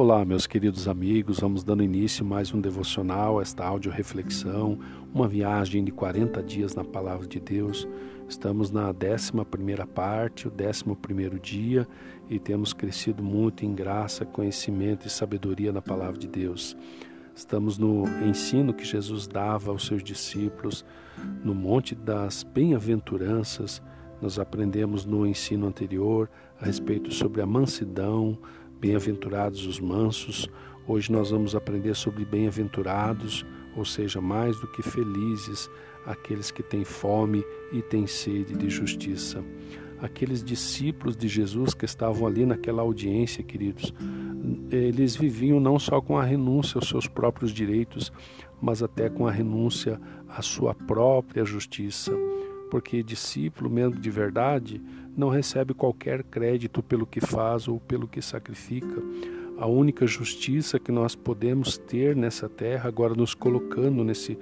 Olá, meus queridos amigos, vamos dando início a mais um devocional, esta áudio reflexão, uma viagem de 40 dias na palavra de Deus. Estamos na 11 parte, o 11 dia, e temos crescido muito em graça, conhecimento e sabedoria na palavra de Deus. Estamos no ensino que Jesus dava aos seus discípulos no Monte das Bem-aventuranças. Nós aprendemos no ensino anterior a respeito sobre a mansidão, Bem-aventurados os mansos. Hoje nós vamos aprender sobre bem-aventurados, ou seja, mais do que felizes, aqueles que têm fome e têm sede de justiça. Aqueles discípulos de Jesus que estavam ali naquela audiência, queridos, eles viviam não só com a renúncia aos seus próprios direitos, mas até com a renúncia à sua própria justiça porque discípulo mesmo de verdade não recebe qualquer crédito pelo que faz ou pelo que sacrifica. A única justiça que nós podemos ter nessa terra, agora nos colocando nesse,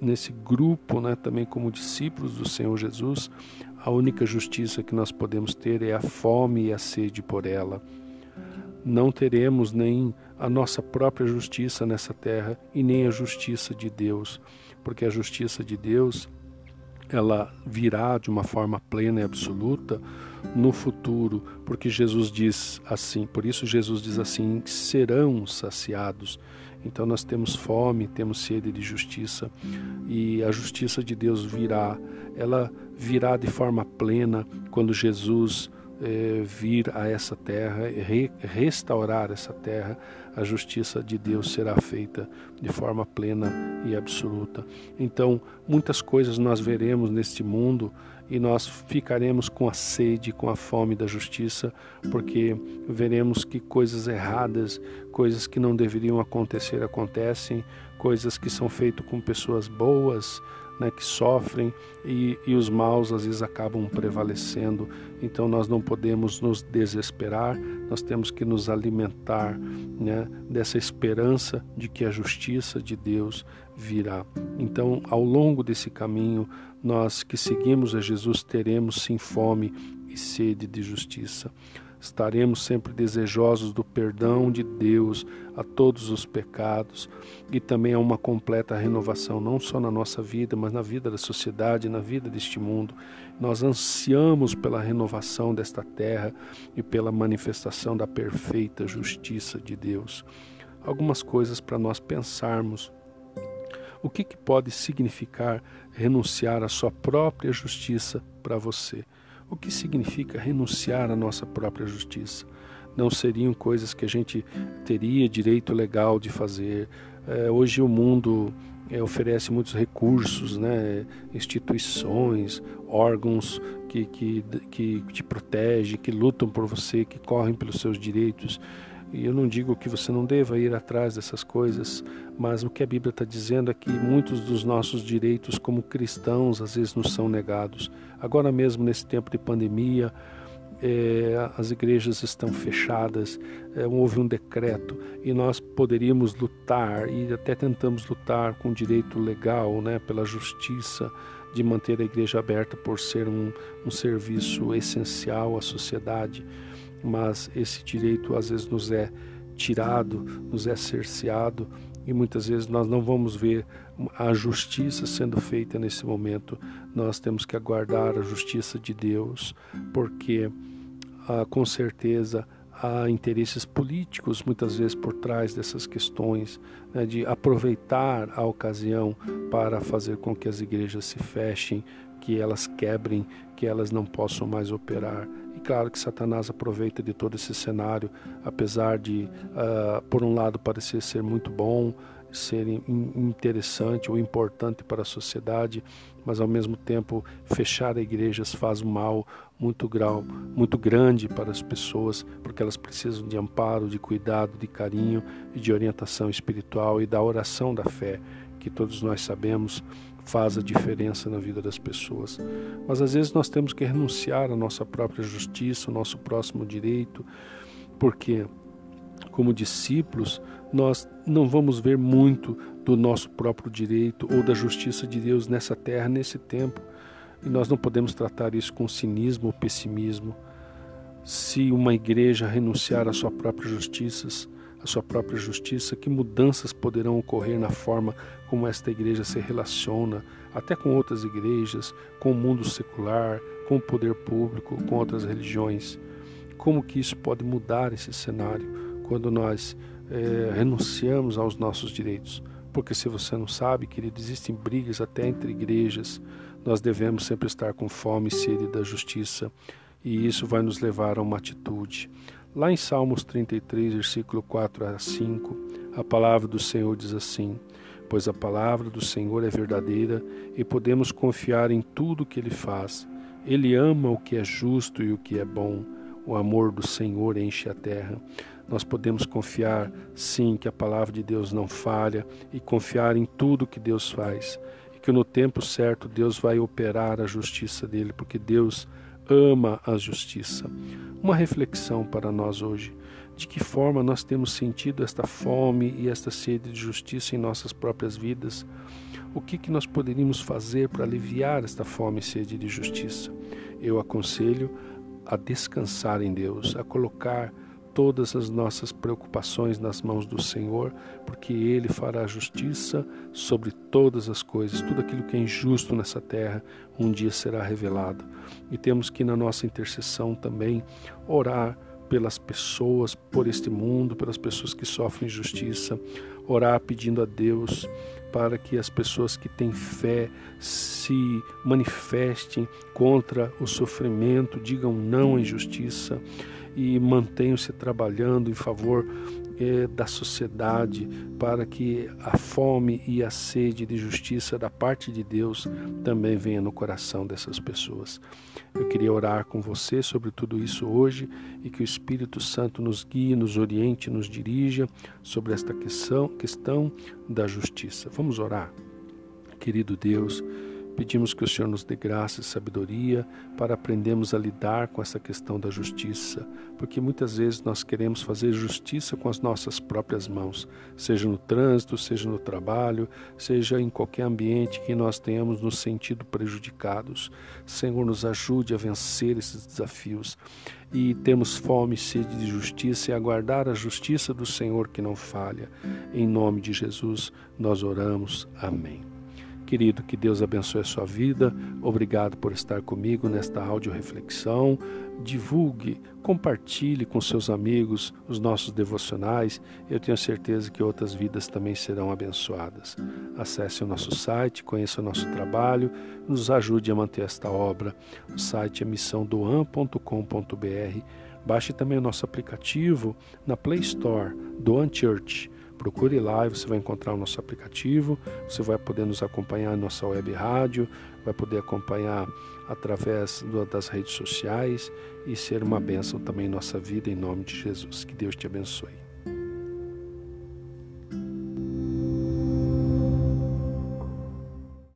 nesse grupo, né, também como discípulos do Senhor Jesus, a única justiça que nós podemos ter é a fome e a sede por ela. Não teremos nem a nossa própria justiça nessa terra e nem a justiça de Deus, porque a justiça de Deus ela virá de uma forma plena e absoluta no futuro, porque Jesus diz assim, por isso Jesus diz assim: serão saciados. Então nós temos fome, temos sede de justiça e a justiça de Deus virá. Ela virá de forma plena quando Jesus é, vir a essa terra, re, restaurar essa terra, a justiça de Deus será feita de forma plena e absoluta. Então, muitas coisas nós veremos neste mundo e nós ficaremos com a sede, com a fome da justiça, porque veremos que coisas erradas, coisas que não deveriam acontecer acontecem, coisas que são feitas com pessoas boas, né, que sofrem e, e os maus às vezes acabam prevalecendo. Então nós não podemos nos desesperar, nós temos que nos alimentar né, dessa esperança de que a justiça de Deus virá. Então, ao longo desse caminho, nós que seguimos a Jesus teremos sim fome e sede de justiça. Estaremos sempre desejosos do perdão de Deus a todos os pecados e também a uma completa renovação, não só na nossa vida, mas na vida da sociedade, na vida deste mundo. Nós ansiamos pela renovação desta terra e pela manifestação da perfeita justiça de Deus. Algumas coisas para nós pensarmos. O que, que pode significar renunciar à sua própria justiça para você? O que significa renunciar à nossa própria justiça? Não seriam coisas que a gente teria direito legal de fazer. É, hoje o mundo é, oferece muitos recursos, né? instituições, órgãos que, que, que te protegem, que lutam por você, que correm pelos seus direitos. E eu não digo que você não deva ir atrás dessas coisas, mas o que a Bíblia está dizendo é que muitos dos nossos direitos como cristãos às vezes nos são negados. Agora mesmo, nesse tempo de pandemia, é, as igrejas estão fechadas, é, houve um decreto e nós poderíamos lutar e até tentamos lutar com direito legal, né, pela justiça de manter a igreja aberta por ser um, um serviço essencial à sociedade mas esse direito às vezes nos é tirado, nos é cerceado e muitas vezes nós não vamos ver a justiça sendo feita nesse momento. Nós temos que aguardar a justiça de Deus, porque ah, com certeza há interesses políticos muitas vezes por trás dessas questões, né, de aproveitar a ocasião para fazer com que as igrejas se fechem, que elas quebrem, que elas não possam mais operar claro que Satanás aproveita de todo esse cenário, apesar de, uh, por um lado, parecer ser muito bom, ser interessante ou importante para a sociedade, mas ao mesmo tempo fechar igrejas faz um mal muito grau, muito grande para as pessoas, porque elas precisam de amparo, de cuidado, de carinho e de orientação espiritual e da oração da fé, que todos nós sabemos faz a diferença na vida das pessoas. Mas às vezes nós temos que renunciar à nossa própria justiça, ao nosso próximo direito, porque, como discípulos, nós não vamos ver muito do nosso próprio direito ou da justiça de Deus nessa terra, nesse tempo. E nós não podemos tratar isso com cinismo ou pessimismo. Se uma igreja renunciar à sua própria justiça, sua própria justiça, que mudanças poderão ocorrer na forma como esta igreja se relaciona, até com outras igrejas, com o mundo secular, com o poder público, com outras religiões. Como que isso pode mudar esse cenário quando nós é, renunciamos aos nossos direitos? Porque se você não sabe, querido, existem brigas até entre igrejas. Nós devemos sempre estar com fome e sede da justiça, e isso vai nos levar a uma atitude. Lá em Salmos 33, versículo 4 a 5, a palavra do Senhor diz assim: Pois a palavra do Senhor é verdadeira e podemos confiar em tudo que ele faz. Ele ama o que é justo e o que é bom. O amor do Senhor enche a terra. Nós podemos confiar, sim, que a palavra de Deus não falha e confiar em tudo que Deus faz. E que no tempo certo Deus vai operar a justiça dele, porque Deus ama a justiça. Uma reflexão para nós hoje. De que forma nós temos sentido esta fome e esta sede de justiça em nossas próprias vidas? O que, que nós poderíamos fazer para aliviar esta fome e sede de justiça? Eu aconselho a descansar em Deus, a colocar todas as nossas preocupações nas mãos do Senhor, porque Ele fará justiça sobre todas as coisas. Tudo aquilo que é injusto nessa terra um dia será revelado. E temos que, na nossa intercessão, também orar pelas pessoas, por este mundo, pelas pessoas que sofrem injustiça, orar pedindo a Deus para que as pessoas que têm fé se manifestem contra o sofrimento, digam não à injustiça e mantenham-se trabalhando em favor é, da sociedade para que a fome e a sede de justiça da parte de Deus também venha no coração dessas pessoas. Eu queria orar com você sobre tudo isso hoje e que o Espírito Santo nos guie, nos oriente, nos dirija sobre esta questão, questão da justiça. Vamos orar. Querido Deus, Pedimos que o Senhor nos dê graça e sabedoria para aprendermos a lidar com essa questão da justiça, porque muitas vezes nós queremos fazer justiça com as nossas próprias mãos, seja no trânsito, seja no trabalho, seja em qualquer ambiente que nós tenhamos nos sentido prejudicados. Senhor, nos ajude a vencer esses desafios e temos fome e sede de justiça e aguardar a justiça do Senhor que não falha. Em nome de Jesus nós oramos. Amém. Querido, que Deus abençoe a sua vida. Obrigado por estar comigo nesta áudio reflexão. Divulgue, compartilhe com seus amigos os nossos devocionais. Eu tenho certeza que outras vidas também serão abençoadas. Acesse o nosso site, conheça o nosso trabalho, nos ajude a manter esta obra. O site é missãodoan.com.br. Baixe também o nosso aplicativo na Play Store, Doan Church. Procure lá e você vai encontrar o nosso aplicativo, você vai poder nos acompanhar na nossa web rádio, vai poder acompanhar através das redes sociais e ser uma bênção também em nossa vida, em nome de Jesus. Que Deus te abençoe.